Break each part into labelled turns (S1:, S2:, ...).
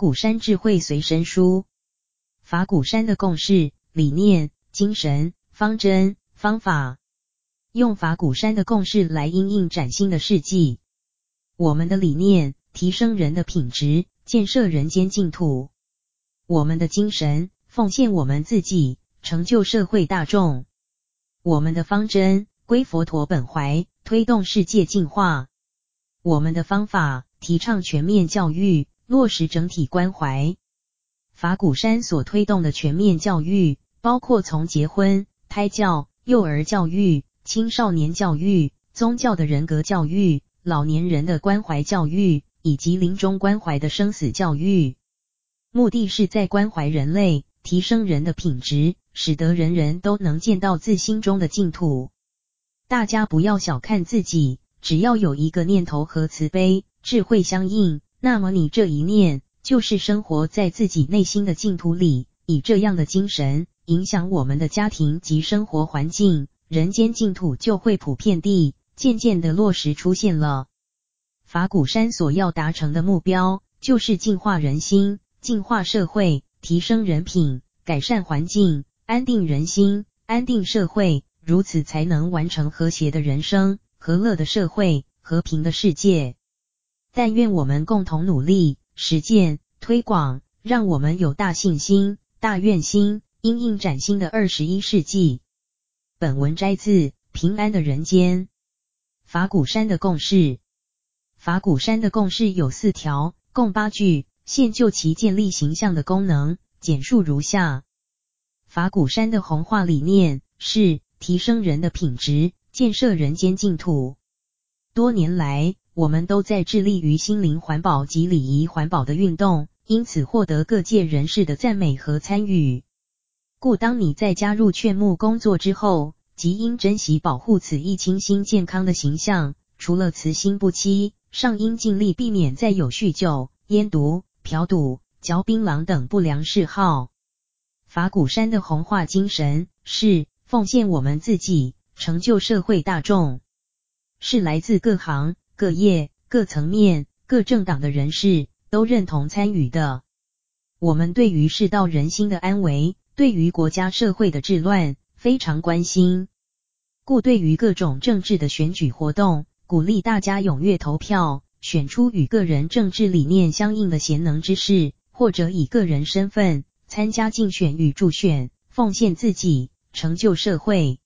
S1: 法鼓山智慧随身书，法鼓山的共识、理念、精神、方针、方法，用法鼓山的共识来应应崭新的世纪。我们的理念，提升人的品质，建设人间净土；我们的精神，奉献我们自己，成就社会大众；我们的方针，归佛陀本怀，推动世界进化；我们的方法，提倡全面教育。落实整体关怀，法鼓山所推动的全面教育，包括从结婚、胎教、幼儿教育、青少年教育、宗教的人格教育、老年人的关怀教育，以及临终关怀的生死教育。目的是在关怀人类，提升人的品质，使得人人都能见到自心中的净土。大家不要小看自己，只要有一个念头和慈悲、智慧相应。那么你这一念就是生活在自己内心的净土里，以这样的精神影响我们的家庭及生活环境，人间净土就会普遍地、渐渐的落实出现了。法鼓山所要达成的目标，就是净化人心、净化社会、提升人品、改善环境、安定人心、安定社会，如此才能完成和谐的人生、和乐的社会、和平的世界。但愿我们共同努力，实践推广，让我们有大信心、大愿心，因应崭新的二十一世纪。本文摘自《平安的人间》，法鼓山的共识。法鼓山的共识有四条，共八句，现就其建立形象的功能，简述如下：法鼓山的弘化理念是提升人的品质，建设人间净土。多年来，我们都在致力于心灵环保及礼仪环保的运动，因此获得各界人士的赞美和参与。故当你在加入劝募工作之后，即应珍惜保护此一清新健康的形象。除了慈心不欺，尚应尽力避免再有酗酒、烟毒、嫖赌、嚼槟榔等不良嗜好。法鼓山的弘化精神是奉献我们自己，成就社会大众，是来自各行。各业、各层面、各政党的人士都认同参与的。我们对于世道人心的安危，对于国家社会的治乱非常关心，故对于各种政治的选举活动，鼓励大家踊跃投票，选出与个人政治理念相应的贤能之士，或者以个人身份参加竞选与助选，奉献自己，成就社会。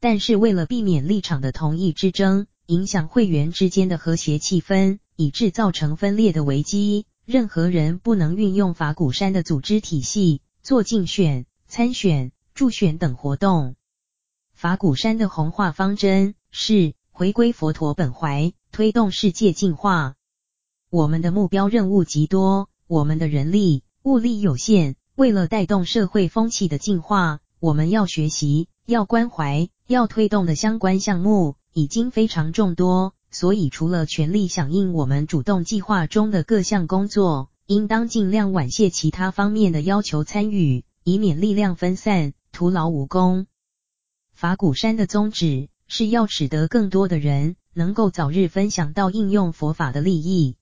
S1: 但是为了避免立场的同意之争，影响会员之间的和谐气氛，以致造成分裂的危机。任何人不能运用法鼓山的组织体系做竞选、参选、助选等活动。法鼓山的弘化方针是回归佛陀本怀，推动世界进化。我们的目标任务极多，我们的人力物力有限，为了带动社会风气的进化，我们要学习、要关怀、要推动的相关项目。已经非常众多，所以除了全力响应我们主动计划中的各项工作，应当尽量婉谢其他方面的要求参与，以免力量分散，徒劳无功。法鼓山的宗旨是要使得更多的人能够早日分享到应用佛法的利益，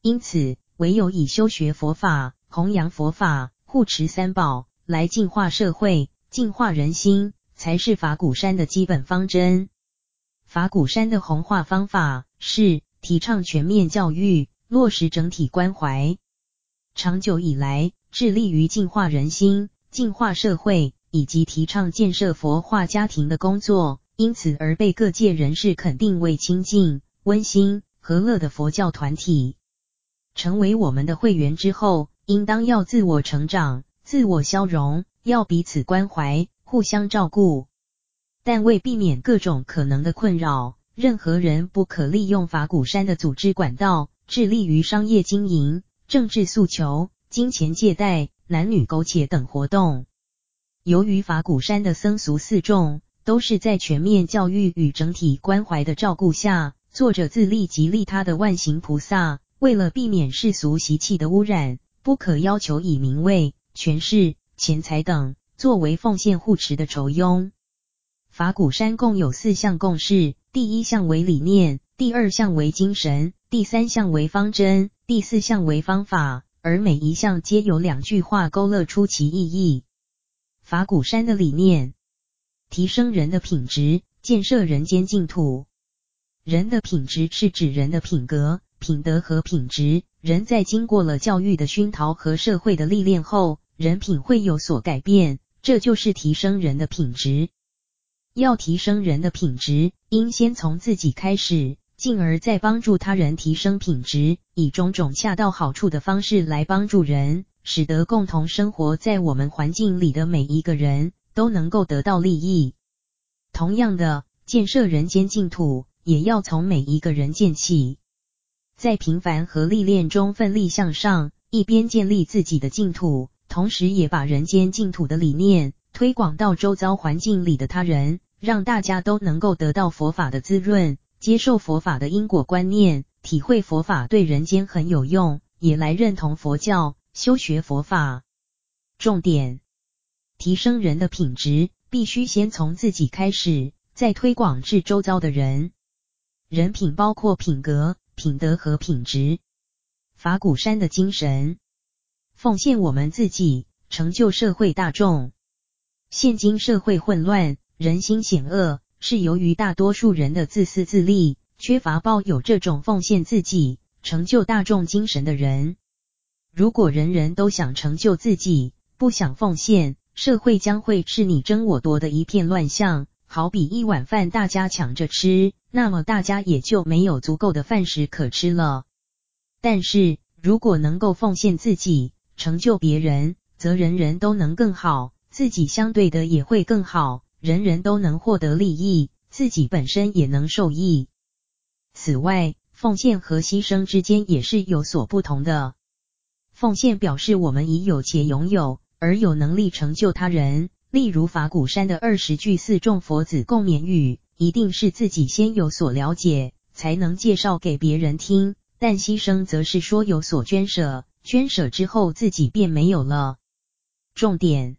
S1: 因此唯有以修学佛法、弘扬佛法、护持三宝来净化社会、净化人心，才是法鼓山的基本方针。法鼓山的弘化方法是提倡全面教育，落实整体关怀。长久以来，致力于净化人心、净化社会，以及提倡建设佛化家庭的工作，因此而被各界人士肯定为亲近、温馨、和乐的佛教团体。成为我们的会员之后，应当要自我成长、自我消融，要彼此关怀、互相照顾。但为避免各种可能的困扰，任何人不可利用法鼓山的组织管道，致力于商业经营、政治诉求、金钱借贷、男女苟且等活动。由于法鼓山的僧俗四众都是在全面教育与整体关怀的照顾下，做着自利及利他的万行菩萨，为了避免世俗习气的污染，不可要求以名位、权势、钱财等作为奉献护持的酬庸。法鼓山共有四项共识：第一项为理念，第二项为精神，第三项为方针，第四项为方法。而每一项皆有两句话勾勒出其意义。法鼓山的理念：提升人的品质，建设人间净土。人的品质是指人的品格、品德和品质。人在经过了教育的熏陶和社会的历练后，人品会有所改变，这就是提升人的品质。要提升人的品质，应先从自己开始。进而再帮助他人提升品质，以种种恰到好处的方式来帮助人，使得共同生活在我们环境里的每一个人都能够得到利益。同样的，建设人间净土也要从每一个人建起，在平凡和历练中奋力向上，一边建立自己的净土，同时也把人间净土的理念推广到周遭环境里的他人，让大家都能够得到佛法的滋润。接受佛法的因果观念，体会佛法对人间很有用，也来认同佛教，修学佛法。重点：提升人的品质，必须先从自己开始，再推广至周遭的人。人品包括品格、品德和品质。法鼓山的精神：奉献我们自己，成就社会大众。现今社会混乱，人心险恶。是由于大多数人的自私自利，缺乏抱有这种奉献自己、成就大众精神的人。如果人人都想成就自己，不想奉献，社会将会是你争我夺的一片乱象。好比一碗饭大家抢着吃，那么大家也就没有足够的饭食可吃了。但是如果能够奉献自己，成就别人，则人人都能更好，自己相对的也会更好。人人都能获得利益，自己本身也能受益。此外，奉献和牺牲之间也是有所不同的。奉献表示我们已有且拥有，而有能力成就他人。例如法鼓山的二十句四众佛子共勉语，一定是自己先有所了解，才能介绍给别人听。但牺牲则是说有所捐舍，捐舍之后自己便没有了。重点。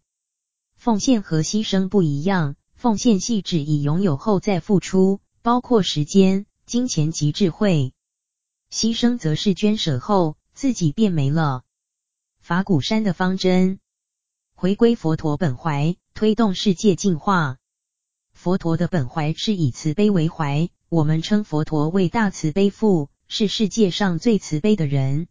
S1: 奉献和牺牲不一样，奉献系指已拥有后再付出，包括时间、金钱及智慧；牺牲则是捐舍后自己便没了。法鼓山的方针：回归佛陀本怀，推动世界净化。佛陀的本怀是以慈悲为怀，我们称佛陀为大慈悲父，是世界上最慈悲的人。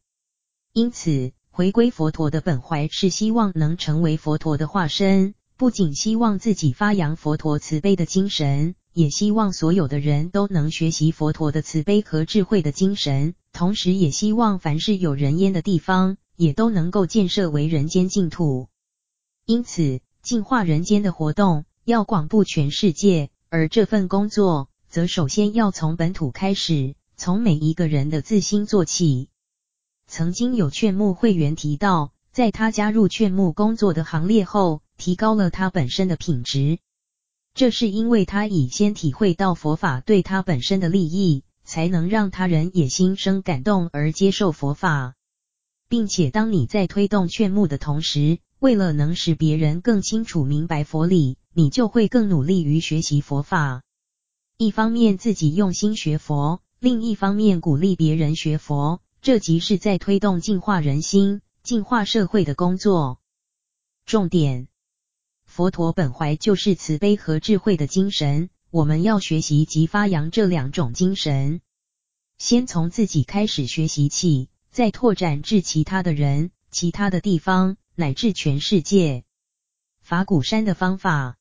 S1: 因此，回归佛陀的本怀是希望能成为佛陀的化身。不仅希望自己发扬佛陀慈悲的精神，也希望所有的人都能学习佛陀的慈悲和智慧的精神，同时也希望凡是有人烟的地方，也都能够建设为人间净土。因此，净化人间的活动要广布全世界，而这份工作则首先要从本土开始，从每一个人的自心做起。曾经有劝募会员提到，在他加入劝募工作的行列后，提高了他本身的品质，这是因为他已先体会到佛法对他本身的利益，才能让他人也心生感动而接受佛法，并且当你在推动劝募的同时，为了能使别人更清楚明白佛理，你就会更努力于学习佛法。一方面自己用心学佛，另一方面鼓励别人学佛，这即是在推动净化人心、净化社会的工作。重点。佛陀本怀就是慈悲和智慧的精神，我们要学习及发扬这两种精神。先从自己开始学习起，再拓展至其他的人、其他的地方，乃至全世界。法鼓山的方法，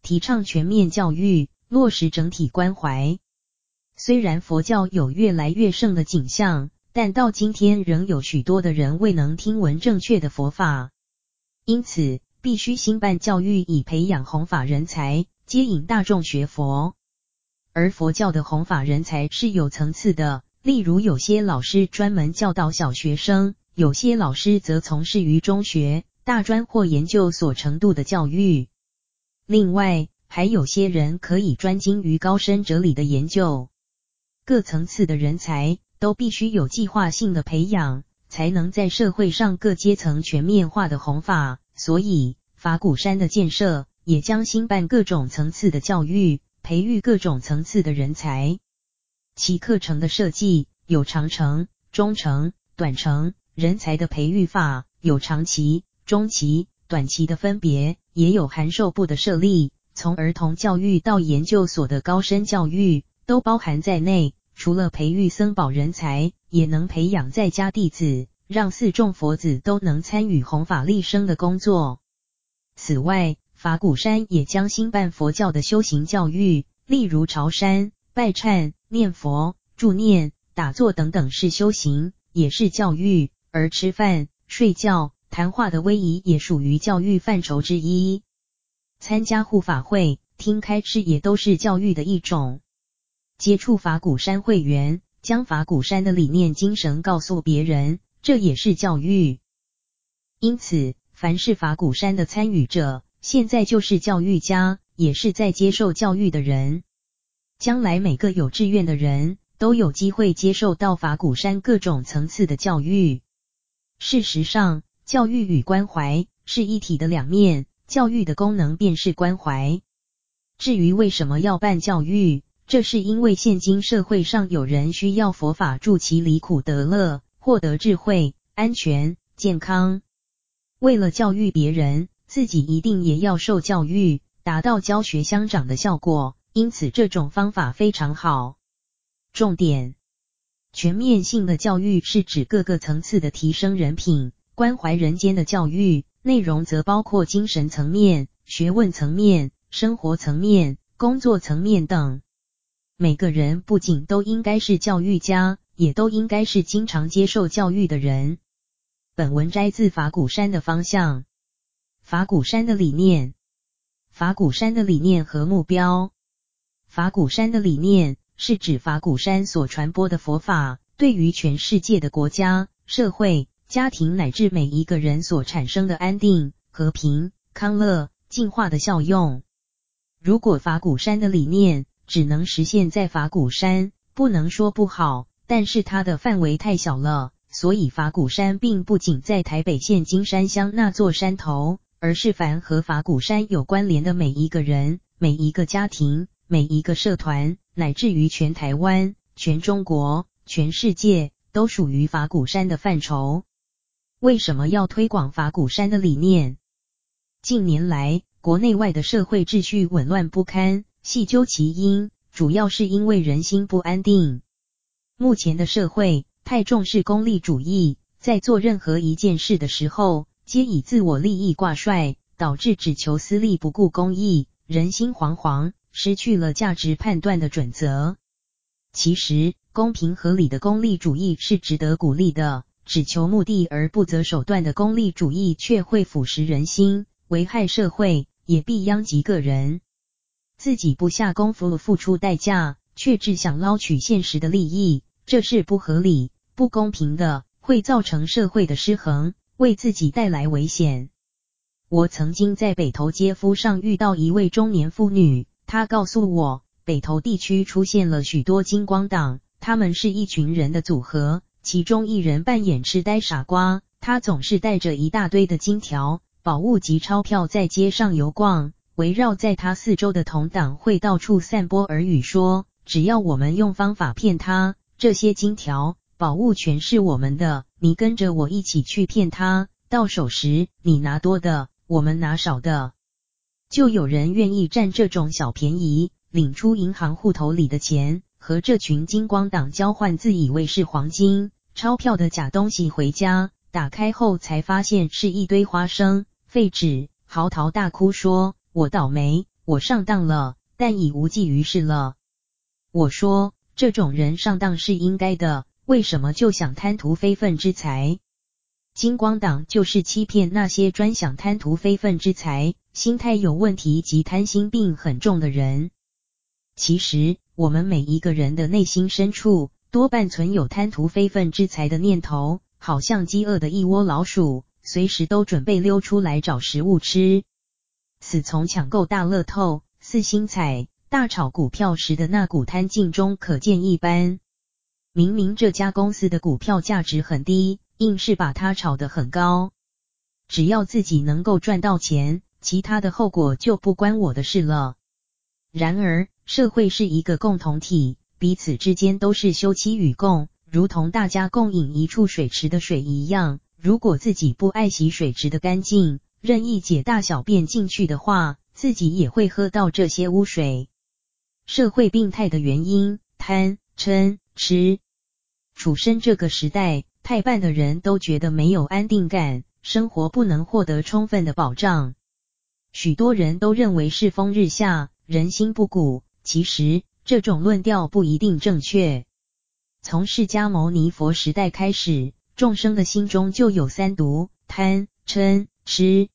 S1: 提倡全面教育，落实整体关怀。虽然佛教有越来越盛的景象，但到今天仍有许多的人未能听闻正确的佛法，因此。必须兴办教育，以培养弘法人才，接引大众学佛。而佛教的弘法人才是有层次的，例如有些老师专门教导小学生，有些老师则从事于中学、大专或研究所程度的教育。另外，还有些人可以专精于高深哲理的研究。各层次的人才都必须有计划性的培养，才能在社会上各阶层全面化的弘法。所以，法鼓山的建设也将兴办各种层次的教育，培育各种层次的人才。其课程的设计有长程、中程、短程、人才的培育法有长期、中期、短期的分别，也有函授部的设立，从儿童教育到研究所的高深教育都包含在内。除了培育僧宝人才，也能培养在家弟子，让四众佛子都能参与弘法利生的工作。此外，法鼓山也将兴办佛教的修行教育，例如朝山、拜忏、念佛、助念、打坐等等是修行，也是教育；而吃饭、睡觉、谈话的威仪也属于教育范畴之一。参加护法会、听开示也都是教育的一种。接触法鼓山会员，将法鼓山的理念精神告诉别人，这也是教育。因此，凡是法鼓山的参与者，现在就是教育家，也是在接受教育的人。将来每个有志愿的人都有机会接受到法鼓山各种层次的教育。事实上，教育与关怀是一体的两面，教育的功能便是关怀。至于为什么要办教育，这是因为现今社会上有人需要佛法助其离苦得乐，获得智慧、安全、健康。为了教育别人，自己一定也要受教育，达到教学相长的效果。因此，这种方法非常好。重点：全面性的教育是指各个层次的提升人品、关怀人间的教育，内容则包括精神层面、学问层面、生活层面、工作层面等。每个人不仅都应该是教育家，也都应该是经常接受教育的人。本文摘自法鼓山的方向，法鼓山的理念，法鼓山的理念和目标。法鼓山的理念是指法鼓山所传播的佛法，对于全世界的国家、社会、家庭乃至每一个人所产生的安定、和平、康乐、净化的效用。如果法鼓山的理念，只能实现在法鼓山，不能说不好，但是它的范围太小了，所以法鼓山并不仅在台北县金山乡那座山头，而是凡和法鼓山有关联的每一个人、每一个家庭、每一个社团，乃至于全台湾、全中国、全世界，都属于法鼓山的范畴。为什么要推广法鼓山的理念？近年来，国内外的社会秩序紊乱不堪。细究其因，主要是因为人心不安定。目前的社会太重视功利主义，在做任何一件事的时候，皆以自我利益挂帅，导致只求私利不顾公益，人心惶惶，失去了价值判断的准则。其实，公平合理的功利主义是值得鼓励的，只求目的而不择手段的功利主义却会腐蚀人心，危害社会，也必殃及个人。自己不下功夫付出代价，却只想捞取现实的利益，这是不合理、不公平的，会造成社会的失衡，为自己带来危险。我曾经在北投街夫上遇到一位中年妇女，她告诉我，北投地区出现了许多金光党，他们是一群人的组合，其中一人扮演痴呆傻瓜，他总是带着一大堆的金条、宝物及钞票在街上游逛。围绕在他四周的同党会到处散播耳语说，只要我们用方法骗他，这些金条、宝物全是我们的，你跟着我一起去骗他，到手时你拿多的，我们拿少的。就有人愿意占这种小便宜，领出银行户头里的钱，和这群金光党交换自以为是黄金、钞票的假东西回家，打开后才发现是一堆花生、废纸，嚎啕大哭说。我倒霉，我上当了，但已无济于事了。我说，这种人上当是应该的，为什么就想贪图非分之财？金光党就是欺骗那些专想贪图非分之财、心态有问题及贪心病很重的人。其实，我们每一个人的内心深处，多半存有贪图非分之财的念头，好像饥饿的一窝老鼠，随时都准备溜出来找食物吃。此从抢购大乐透、四星彩、大炒股票时的那股贪劲中可见一斑。明明这家公司的股票价值很低，硬是把它炒得很高。只要自己能够赚到钱，其他的后果就不关我的事了。然而，社会是一个共同体，彼此之间都是休戚与共。如同大家共饮一处水池的水一样，如果自己不爱惜水池的干净，任意解大小便进去的话，自己也会喝到这些污水。社会病态的原因，贪、嗔、痴。处身这个时代，太半的人都觉得没有安定感，生活不能获得充分的保障。许多人都认为世风日下，人心不古。其实这种论调不一定正确。从释迦牟尼佛时代开始，众生的心中就有三毒：贪、嗔、痴。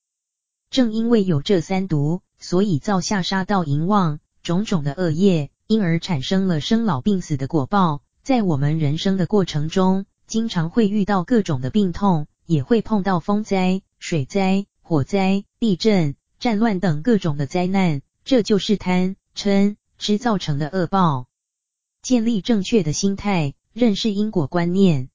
S1: 正因为有这三毒，所以造下杀盗淫妄种种的恶业，因而产生了生老病死的果报。在我们人生的过程中，经常会遇到各种的病痛，也会碰到风灾、水灾、火灾、地震、战乱等各种的灾难，这就是贪、嗔、痴造成的恶报。建立正确的心态，认识因果观念。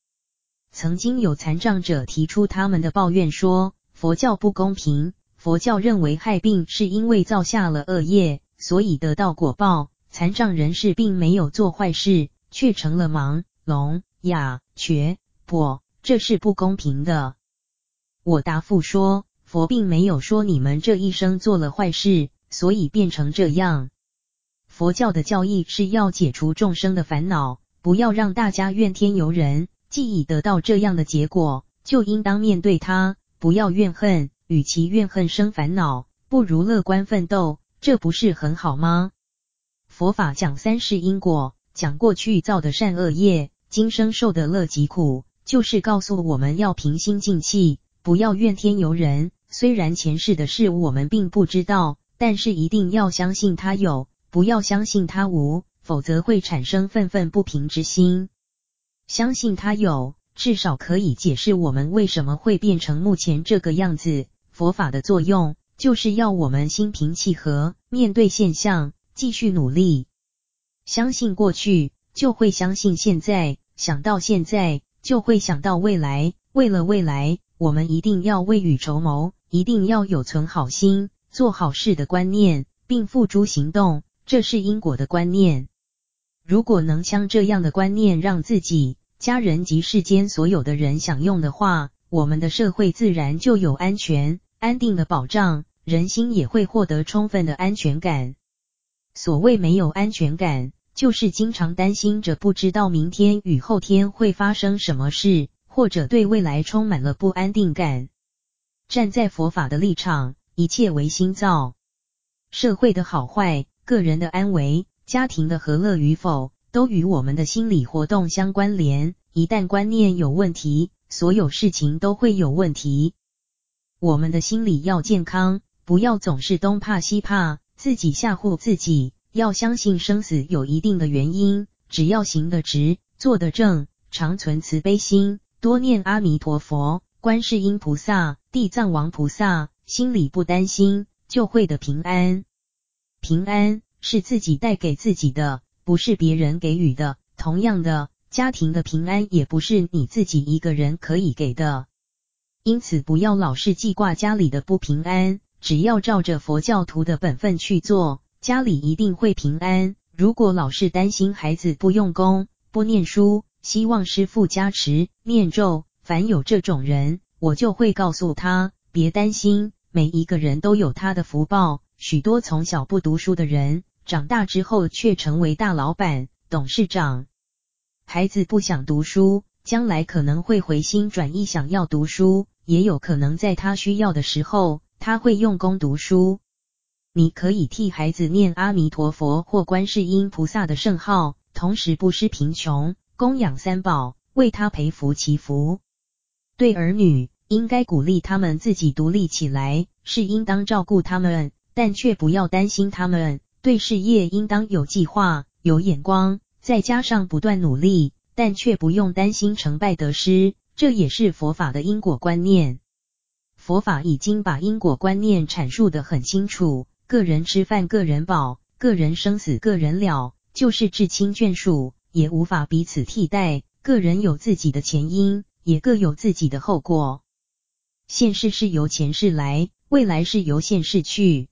S1: 曾经有残障者提出他们的抱怨说，佛教不公平。佛教认为害病是因为造下了恶业，所以得到果报。残障人士并没有做坏事。却成了盲、聋、哑、瘸、跛，这是不公平的。我答复说，佛并没有说你们这一生做了坏事，所以变成这样。佛教的教义是要解除众生的烦恼，不要让大家怨天尤人。既已得到这样的结果，就应当面对它，不要怨恨。与其怨恨生烦恼，不如乐观奋斗，这不是很好吗？佛法讲三世因果。讲过去造的善恶业，今生受的乐及苦，就是告诉我们要平心静气，不要怨天尤人。虽然前世的事我们并不知道，但是一定要相信它有，不要相信它无，否则会产生愤愤不平之心。相信它有，至少可以解释我们为什么会变成目前这个样子。佛法的作用，就是要我们心平气和，面对现象，继续努力。相信过去，就会相信现在；想到现在，就会想到未来。为了未来，我们一定要未雨绸缪，一定要有存好心、做好事的观念，并付诸行动。这是因果的观念。如果能将这样的观念让自己、家人及世间所有的人享用的话，我们的社会自然就有安全、安定的保障，人心也会获得充分的安全感。所谓没有安全感，就是经常担心着不知道明天与后天会发生什么事，或者对未来充满了不安定感。站在佛法的立场，一切唯心造。社会的好坏、个人的安危、家庭的和乐与否，都与我们的心理活动相关联。一旦观念有问题，所有事情都会有问题。我们的心理要健康，不要总是东怕西怕。自己吓唬自己，要相信生死有一定的原因。只要行得直，做得正，常存慈悲心，多念阿弥陀佛、观世音菩萨、地藏王菩萨，心里不担心，就会得平安。平安是自己带给自己的，不是别人给予的。同样的，家庭的平安也不是你自己一个人可以给的。因此，不要老是记挂家里的不平安。只要照着佛教徒的本分去做，家里一定会平安。如果老是担心孩子不用功、不念书，希望师父加持、念咒，凡有这种人，我就会告诉他，别担心，每一个人都有他的福报。许多从小不读书的人，长大之后却成为大老板、董事长。孩子不想读书，将来可能会回心转意，想要读书，也有可能在他需要的时候。他会用功读书，你可以替孩子念阿弥陀佛或观世音菩萨的圣号，同时不失贫穷，供养三宝，为他培福祈福。对儿女，应该鼓励他们自己独立起来，是应当照顾他们，但却不要担心他们。对事业，应当有计划、有眼光，再加上不断努力，但却不用担心成败得失。这也是佛法的因果观念。佛法已经把因果观念阐述得很清楚，个人吃饭个人饱，个人生死个人了，就是至亲眷属也无法彼此替代。个人有自己的前因，也各有自己的后果。现世是由前世来，未来是由现世去。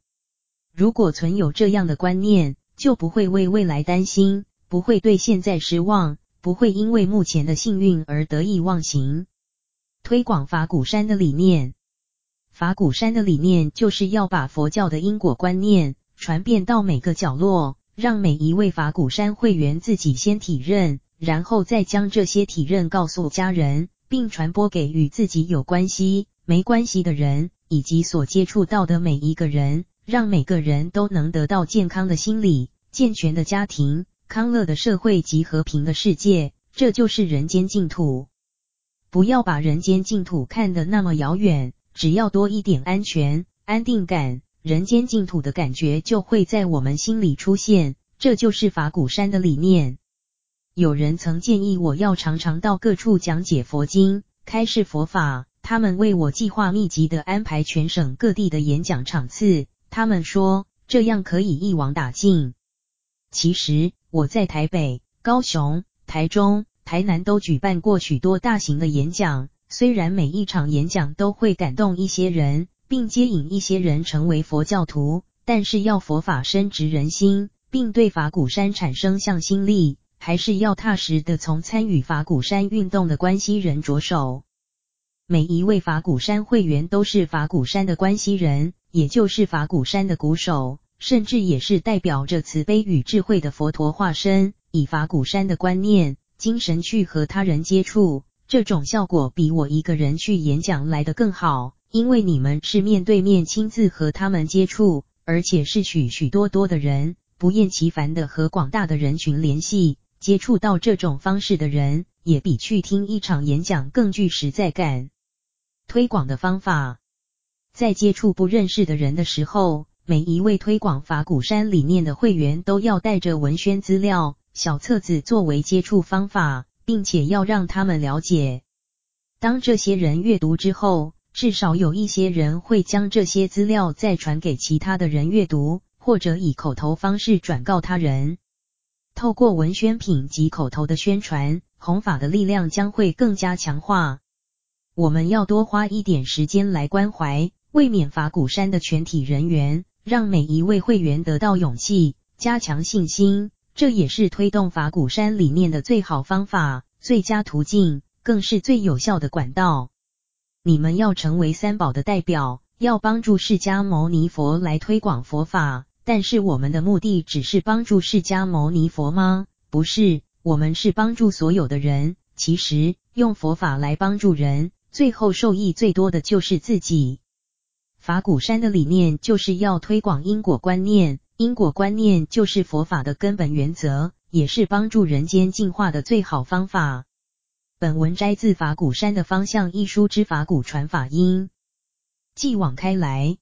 S1: 如果存有这样的观念，就不会为未来担心，不会对现在失望，不会因为目前的幸运而得意忘形。推广法鼓山的理念，法鼓山的理念就是要把佛教的因果观念传遍到每个角落，让每一位法鼓山会员自己先体认，然后再将这些体认告诉家人，并传播给与自己有关系、没关系的人，以及所接触到的每一个人，让每个人都能得到健康的心理、健全的家庭、康乐的社会及和平的世界。这就是人间净土。不要把人间净土看得那么遥远，只要多一点安全、安定感，人间净土的感觉就会在我们心里出现。这就是法鼓山的理念。有人曾建议我要常常到各处讲解佛经、开示佛法，他们为我计划密集地安排全省各地的演讲场次。他们说这样可以一网打尽。其实我在台北、高雄、台中。台南都举办过许多大型的演讲，虽然每一场演讲都会感动一些人，并接引一些人成为佛教徒，但是要佛法深植人心，并对法鼓山产生向心力，还是要踏实的从参与法鼓山运动的关系人着手。每一位法鼓山会员都是法鼓山的关系人，也就是法鼓山的鼓手，甚至也是代表着慈悲与智慧的佛陀化身，以法鼓山的观念。精神去和他人接触，这种效果比我一个人去演讲来得更好，因为你们是面对面亲自和他们接触，而且是许许多多的人，不厌其烦的和广大的人群联系，接触到这种方式的人，也比去听一场演讲更具实在感。推广的方法，在接触不认识的人的时候，每一位推广法鼓山理念的会员都要带着文宣资料。小册子作为接触方法，并且要让他们了解。当这些人阅读之后，至少有一些人会将这些资料再传给其他的人阅读，或者以口头方式转告他人。透过文宣品及口头的宣传，弘法的力量将会更加强化。我们要多花一点时间来关怀、卫冕法鼓山的全体人员，让每一位会员得到勇气，加强信心。这也是推动法鼓山理念的最好方法、最佳途径，更是最有效的管道。你们要成为三宝的代表，要帮助释迦牟尼佛来推广佛法。但是我们的目的只是帮助释迦牟尼佛吗？不是，我们是帮助所有的人。其实用佛法来帮助人，最后受益最多的就是自己。法鼓山的理念就是要推广因果观念。因果观念就是佛法的根本原则，也是帮助人间进化的最好方法。本文摘自《法鼓山的方向》一书之法鼓传法音。继往开来，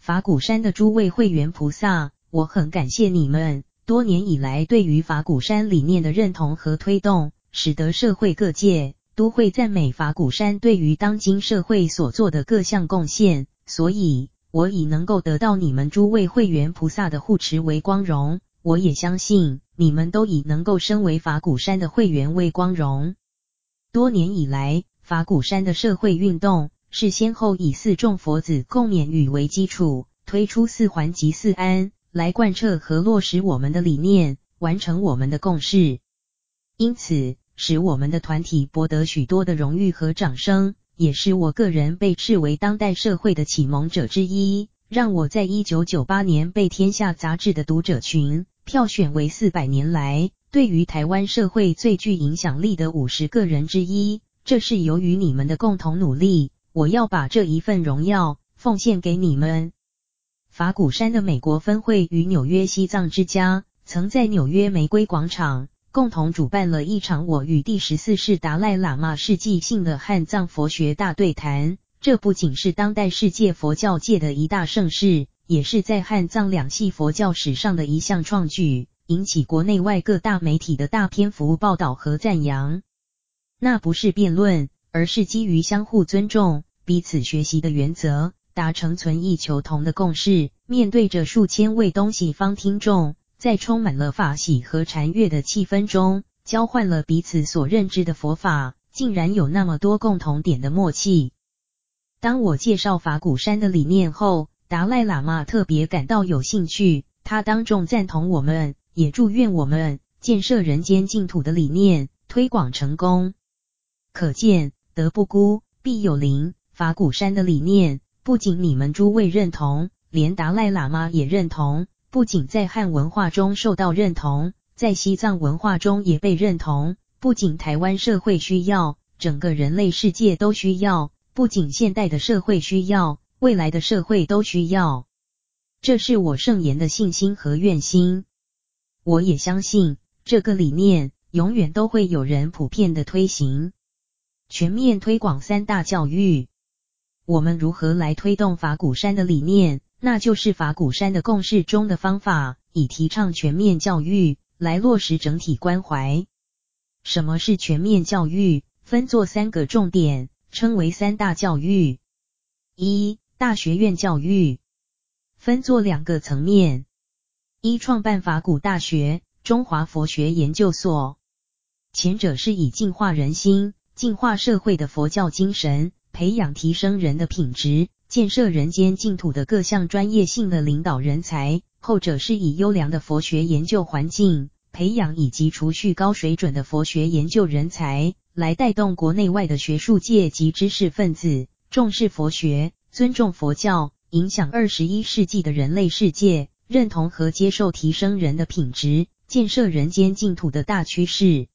S1: 法鼓山的诸位会员菩萨，我很感谢你们多年以来对于法鼓山理念的认同和推动，使得社会各界都会赞美法鼓山对于当今社会所做的各项贡献，所以。我以能够得到你们诸位会员菩萨的护持为光荣，我也相信你们都以能够身为法鼓山的会员为光荣。多年以来，法鼓山的社会运动是先后以四众佛子共勉语为基础，推出四环及四安来贯彻和落实我们的理念，完成我们的共识，因此使我们的团体博得许多的荣誉和掌声。也是我个人被视为当代社会的启蒙者之一，让我在一九九八年被《天下》杂志的读者群票选为四百年来对于台湾社会最具影响力的五十个人之一。这是由于你们的共同努力，我要把这一份荣耀奉献给你们。法鼓山的美国分会与纽约西藏之家曾在纽约玫瑰广场。共同主办了一场我与第十四世达赖喇嘛世纪性的汉藏佛学大对谈，这不仅是当代世界佛教界的一大盛事，也是在汉藏两系佛教史上的一项创举，引起国内外各大媒体的大篇幅报道和赞扬。那不是辩论，而是基于相互尊重、彼此学习的原则，达成存异求同的共识。面对着数千位东西方听众。在充满了法喜和禅悦的气氛中，交换了彼此所认知的佛法，竟然有那么多共同点的默契。当我介绍法鼓山的理念后，达赖喇嘛特别感到有兴趣，他当众赞同我们，也祝愿我们建设人间净土的理念推广成功。可见德不孤，必有邻。法鼓山的理念，不仅你们诸位认同，连达赖喇嘛也认同。不仅在汉文化中受到认同，在西藏文化中也被认同。不仅台湾社会需要，整个人类世界都需要。不仅现代的社会需要，未来的社会都需要。这是我圣言的信心和愿心。我也相信这个理念永远都会有人普遍的推行，全面推广三大教育。我们如何来推动法鼓山的理念？那就是法鼓山的共识中的方法，以提倡全面教育来落实整体关怀。什么是全面教育？分作三个重点，称为三大教育。一、大学院教育，分作两个层面：一、创办法鼓大学、中华佛学研究所。前者是以净化人心、净化社会的佛教精神，培养提升人的品质。建设人间净土的各项专业性的领导人才，后者是以优良的佛学研究环境培养以及储蓄高水准的佛学研究人才，来带动国内外的学术界及知识分子重视佛学、尊重佛教，影响二十一世纪的人类世界，认同和接受提升人的品质、建设人间净土的大趋势。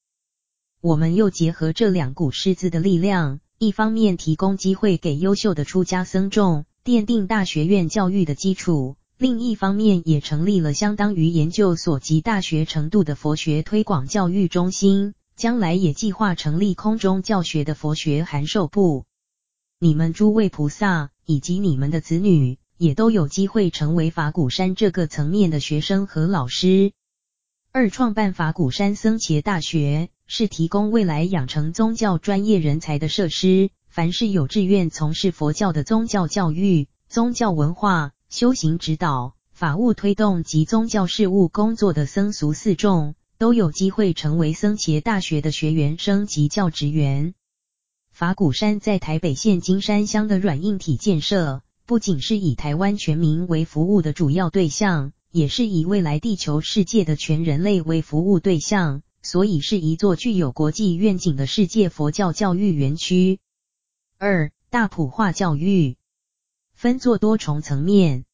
S1: 我们又结合这两股师资的力量。一方面提供机会给优秀的出家僧众，奠定大学院教育的基础；另一方面也成立了相当于研究所及大学程度的佛学推广教育中心，将来也计划成立空中教学的佛学函授部。你们诸位菩萨以及你们的子女，也都有机会成为法鼓山这个层面的学生和老师。二、创办法鼓山僧伽大学。是提供未来养成宗教专业人才的设施。凡是有志愿从事佛教的宗教教育、宗教文化、修行指导、法务推动及宗教事务工作的僧俗四众，都有机会成为僧伽大学的学员生及教职员。法鼓山在台北县金山乡的软硬体建设，不仅是以台湾全民为服务的主要对象，也是以未来地球世界的全人类为服务对象。所以是一座具有国际愿景的世界佛教教育园区。二、大普化教育分作多重层面：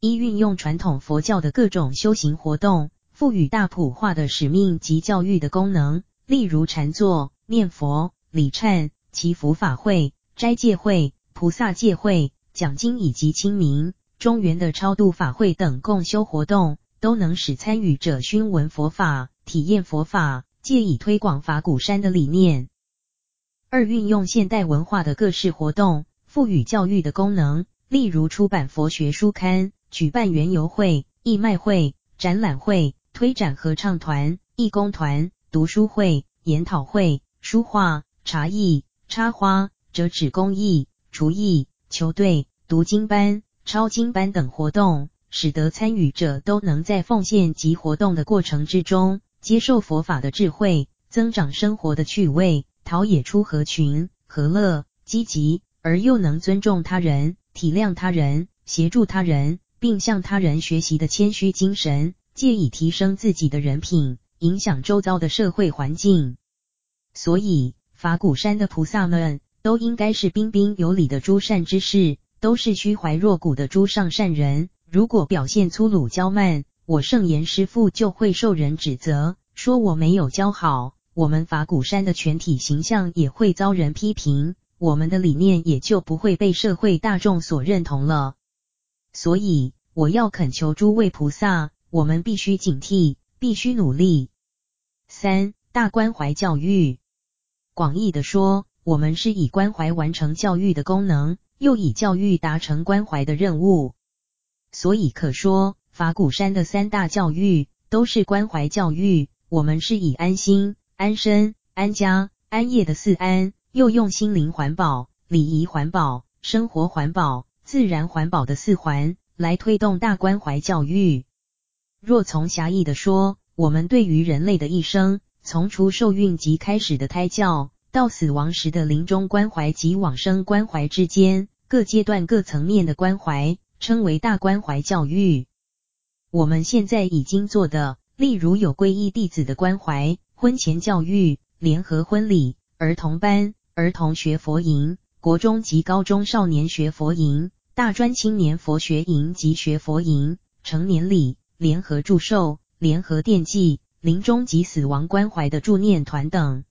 S1: 一、运用传统佛教的各种修行活动，赋予大普化的使命及教育的功能，例如禅坐、念佛、礼忏、祈福法会、斋戒会、菩萨戒会、讲经以及清明、中元的超度法会等共修活动，都能使参与者熏闻佛法。体验佛法，借以推广法鼓山的理念。二、运用现代文化的各式活动，赋予教育的功能，例如出版佛学书刊、举办园游会、义卖会、展览会、推展合唱团、义工团、读书会、研讨会、书画、茶艺、插花、折纸工艺、厨艺、球队、读经班、抄经班等活动，使得参与者都能在奉献及活动的过程之中，接受佛法的智慧，增长生活的趣味，陶冶出合群、和乐、积极而又能尊重他人、体谅他人、协助他人，并向他人学习的谦虚精神，借以提升自己的人品，影响周遭的社会环境。所以，法鼓山的菩萨们都应该是彬彬有礼的诸善之士，都是虚怀若谷的诸上善人。如果表现粗鲁骄慢，我圣严师父就会受人指责，说我没有教好，我们法鼓山的全体形象也会遭人批评，我们的理念也就不会被社会大众所认同了。所以，我要恳求诸位菩萨，我们必须警惕，必须努力。三、大关怀教育，广义的说，我们是以关怀完成教育的功能，又以教育达成关怀的任务，所以可说。法鼓山的三大教育都是关怀教育，我们是以安心、安身、安家、安业的四安，又用心灵环保、礼仪环保、生活环保、自然环保的四环来推动大关怀教育。若从狭义的说，我们对于人类的一生，从除受孕及开始的胎教，到死亡时的临终关怀及往生关怀之间，各阶段各层面的关怀，称为大关怀教育。我们现在已经做的，例如有皈依弟子的关怀、婚前教育、联合婚礼、儿童班、儿童学佛营、国中及高中少年学佛营、大专青年佛学营及学佛营、成年礼、联合祝寿、联合奠祭、临终及死亡关怀的助念团等。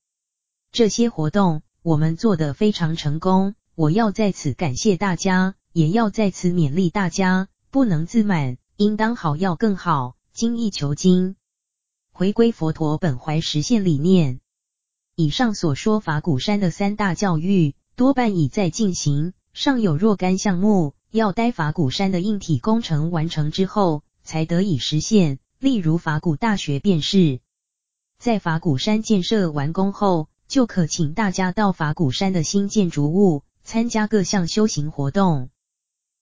S1: 这些活动我们做得非常成功，我要在此感谢大家，也要在此勉励大家，不能自满，应当好要更好，精益求精，回归佛陀本怀实现理念。以上所说法鼓山的三大教育，多半已在进行，尚有若干项目要待法鼓山的硬体工程完成之后，才得以实现。例如法鼓大学便是，在法鼓山建设完工后。就可请大家到法鼓山的新建筑物参加各项修行活动。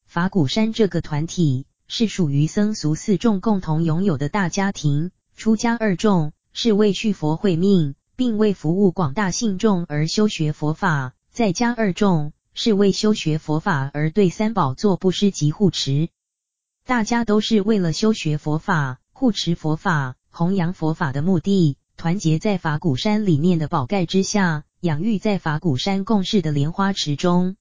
S1: 法鼓山这个团体是属于僧俗四众共同拥有的大家庭，出家二众是为续佛慧命，并为服务广大信众而修学佛法；在家二众是为修学佛法而对三宝做布施及护持。大家都是为了修学佛法、护持佛法、弘扬佛法的目的。团结在法鼓山理念的宝盖之下，养育在法鼓山共事的莲花池中。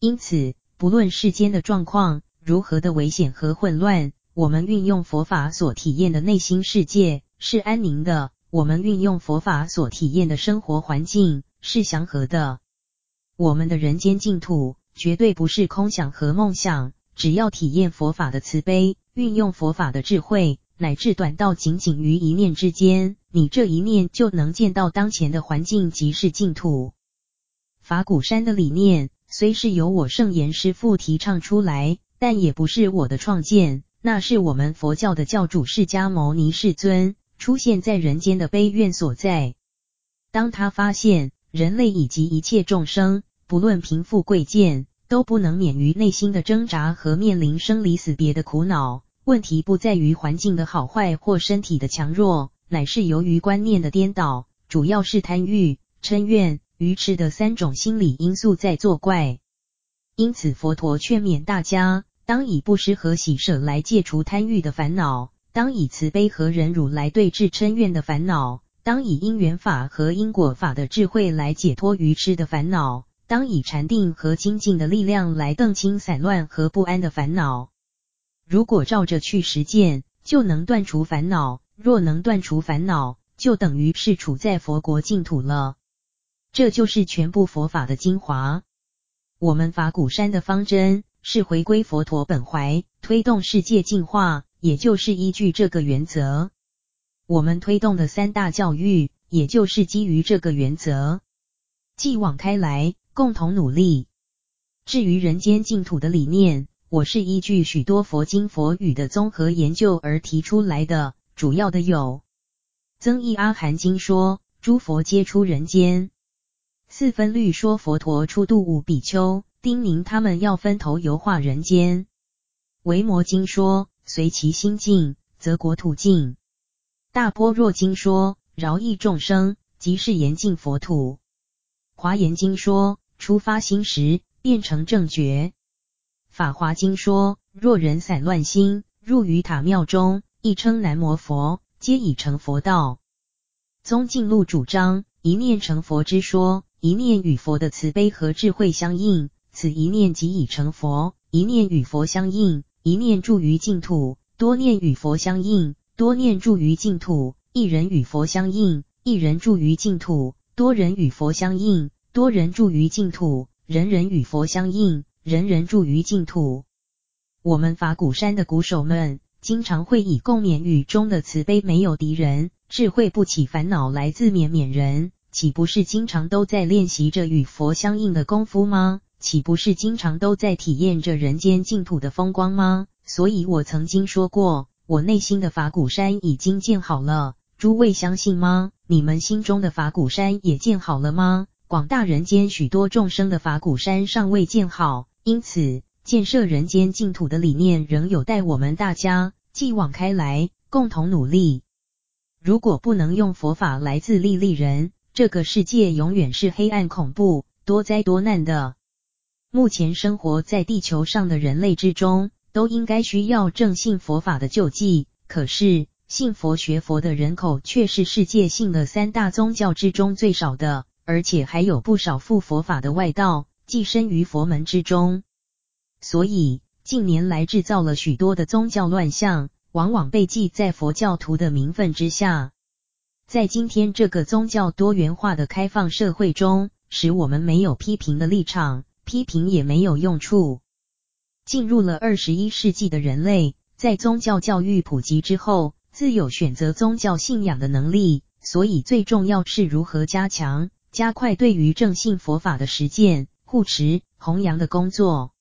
S1: 因此，不论世间的状况如何的危险和混乱，我们运用佛法所体验的内心世界是安宁的；我们运用佛法所体验的生活环境是祥和的。我们的人间净土绝对不是空想和梦想，只要体验佛法的慈悲，运用佛法的智慧。乃至短到仅仅于一念之间，你这一念就能见到当前的环境即是净土。法鼓山的理念虽是由我圣严师父提倡出来，但也不是我的创建，那是我们佛教的教主释迦牟尼世尊出现在人间的悲愿所在。当他发现人类以及一切众生，不论贫富贵贱，都不能免于内心的挣扎和面临生离死别的苦恼。问题不在于环境的好坏或身体的强弱，乃是由于观念的颠倒，主要是贪欲、嗔怨、愚痴的三种心理因素在作怪。因此，佛陀劝勉大家，当以布施和喜舍来戒除贪欲的烦恼，当以慈悲和忍辱来对治嗔怨的烦恼，当以因缘法和因果法的智慧来解脱愚痴的烦恼，当以禅定和精进的力量来澄清散乱和不安的烦恼。如果照着去实践，就能断除烦恼；若能断除烦恼，就等于是处在佛国净土了。这就是全部佛法的精华。我们法鼓山的方针是回归佛陀本怀，推动世界进化，也就是依据这个原则。我们推动的三大教育，也就是基于这个原则。继往开来，共同努力。至于人间净土的理念。我是依据许多佛经佛语的综合研究而提出来的，主要的有《增一阿含经》说诸佛皆出人间，四分律说佛陀初度五比丘，叮咛他们要分头游化人间；《维摩经》说随其心净，则国土净；《大波若经》说饶益众生，即是严净佛土；《华严经》说初发心时，便成正觉。法华经说，若人散乱心，入于塔庙中，亦称南无佛，皆已成佛道。宗敬录主张一念成佛之说，一念与佛的慈悲和智慧相应，此一念即已成佛；一念与佛相应，一念住于净土；多念与佛相应，多念住于净土；一人与佛相应，一人住于净土；多人与佛相应，多人住于净土；人人与佛相应。人人住于净土。我们法鼓山的鼓手们，经常会以共勉语中的慈悲没有敌人，智慧不起烦恼来自勉勉人，岂不是经常都在练习着与佛相应的功夫吗？岂不是经常都在体验着人间净土的风光吗？所以我曾经说过，我内心的法鼓山已经建好了，诸位相信吗？你们心中的法鼓山也建好了吗？广大人间许多众生的法鼓山尚未建好。因此，建设人间净土的理念仍有待我们大家继往开来，共同努力。如果不能用佛法来自利利人，这个世界永远是黑暗恐怖、多灾多难的。目前生活在地球上的人类之中，都应该需要正信佛法的救济。可是，信佛学佛的人口却是世界性的三大宗教之中最少的，而且还有不少附佛法的外道寄身于佛门之中。所以近年来制造了许多的宗教乱象，往往被记在佛教徒的名分之下。在今天这个宗教多元化的开放社会中，使我们没有批评的立场，批评也没有用处。进入了二十一世纪的人类，在宗教教育普及之后，自有选择宗教信仰的能力，所以最重要是如何加强、加快对于正信佛法的实践、护持、弘扬的工作。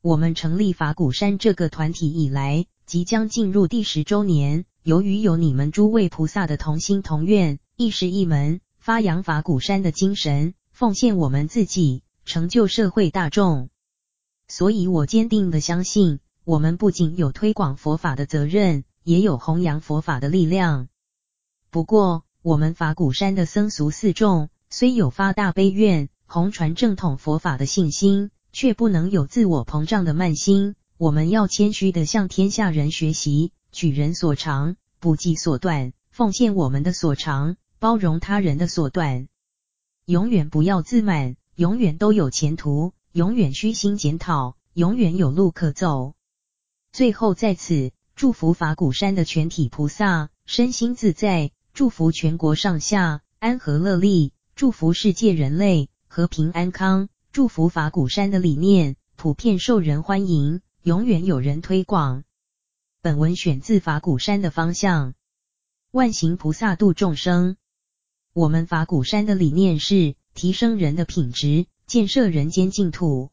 S1: 我们成立法鼓山这个团体以来，即将进入第十周年。由于有你们诸位菩萨的同心同愿，一师一门，发扬法鼓山的精神，奉献我们自己，成就社会大众，所以我坚定的相信，我们不仅有推广佛法的责任。也有弘扬佛法的力量。不过，我们法鼓山的僧俗四众虽有发大悲愿、弘传正统佛法的信心，却不能有自我膨胀的慢心。我们要谦虚的向天下人学习，取人所长，补己所短，奉献我们的所长，包容他人的所短。永远不要自满，永远都有前途，永远虚心检讨，永远有路可走。最后在此。祝福法鼓山的全体菩萨身心自在，祝福全国上下安和乐利，祝福世界人类和平安康，祝福法鼓山的理念普遍受人欢迎，永远有人推广。本文选自法鼓山的方向，万行菩萨度众生。我们法鼓山的理念是提升人的品质，建设人间净土。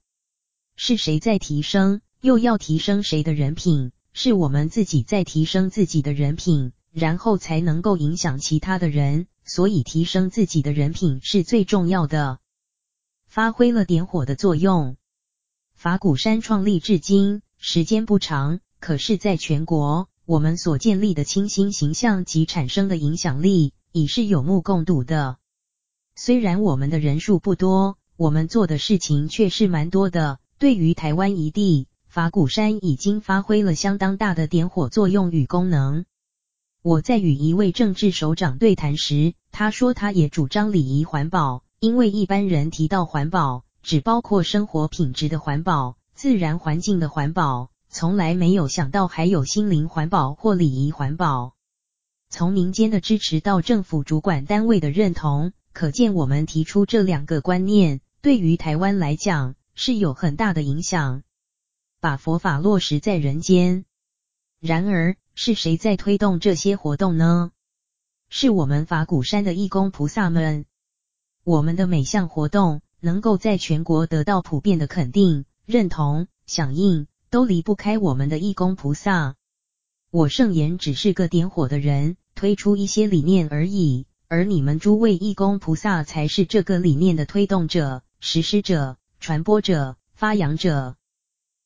S1: 是谁在提升？又要提升谁的人品？是我们自己在提升自己的人品，然后才能够影响其他的人，所以提升自己的人品是最重要的。发挥了点火的作用。法鼓山创立至今时间不长，可是在全国，我们所建立的清新形象及产生的影响力，已是有目共睹的。虽然我们的人数不多，我们做的事情却是蛮多的。对于台湾一地。法鼓山已经发挥了相当大的点火作用与功能。我在与一位政治首长对谈时，他说他也主张礼仪环保，因为一般人提到环保，只包括生活品质的环保、自然环境的环保，从来没有想到还有心灵环保或礼仪环保。从民间的支持到政府主管单位的认同，可见我们提出这两个观念，对于台湾来讲是有很大的影响。把佛法落实在人间。然而，是谁在推动这些活动呢？是我们法鼓山的义工菩萨们。我们的每项活动能够在全国得到普遍的肯定、认同、响应，都离不开我们的义工菩萨。我圣言只是个点火的人，推出一些理念而已，而你们诸位义工菩萨才是这个理念的推动者、实施者、传播者、发扬者。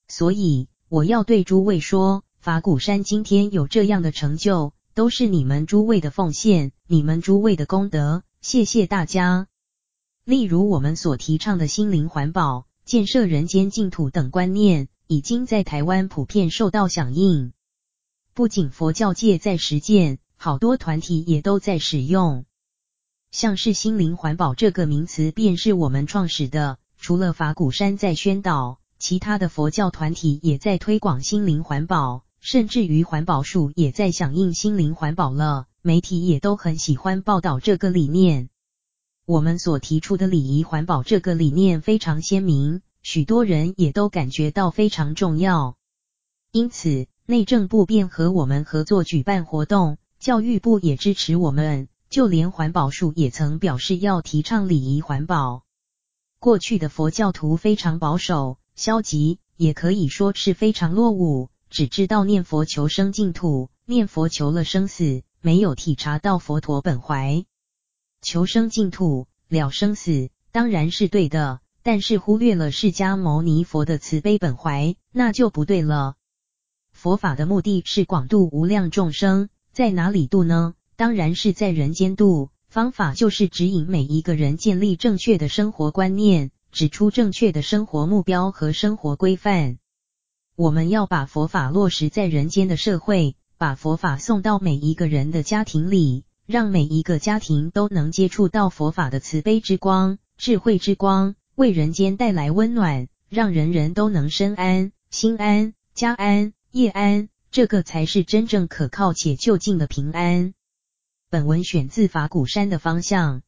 S1: 所以，我要对诸位说，法鼓山今天有这样的成就，都是你们诸位的奉献，你们诸位的功德，谢谢大家。例如，我们所提倡的心灵环保、建设人间净土等观念，已经在台湾普遍受到响应。不仅佛教界在实践，好多团体也都在使用。像是心灵环保这个名词，便是我们创始的。除了法鼓山在宣导。其他的佛教团体也在推广心灵环保，甚至于环保署也在响应心灵环保了。媒体也都很喜欢报道这个理念。我们所提出的礼仪环保这个理念非常鲜明，许多人也都感觉到非常重要。因此，内政部便和我们合作举办活动，教育部也支持我们，就连环保署也曾表示要提倡礼仪环保。过去的佛教徒非常保守。消极，也可以说是非常落伍，只知道念佛求生净土，念佛求了生死，没有体察到佛陀本怀。求生净土，了生死，当然是对的，但是忽略了释迦牟尼佛的慈悲本怀，那就不对了。佛法的目的是广度无量众生，在哪里度呢？当然是在人间度，方法就是指引每一个人建立正确的生活观念。指出正确的生活目标和生活规范。我们要把佛法落实在人间的社会，把佛法送到每一个人的家庭里，让每一个家庭都能接触到佛法的慈悲之光、智慧之光，为人间带来温暖，让人人都能身安、心安、家安、业安，这个才是真正可靠且就近的平安。本文选自法鼓山的方向。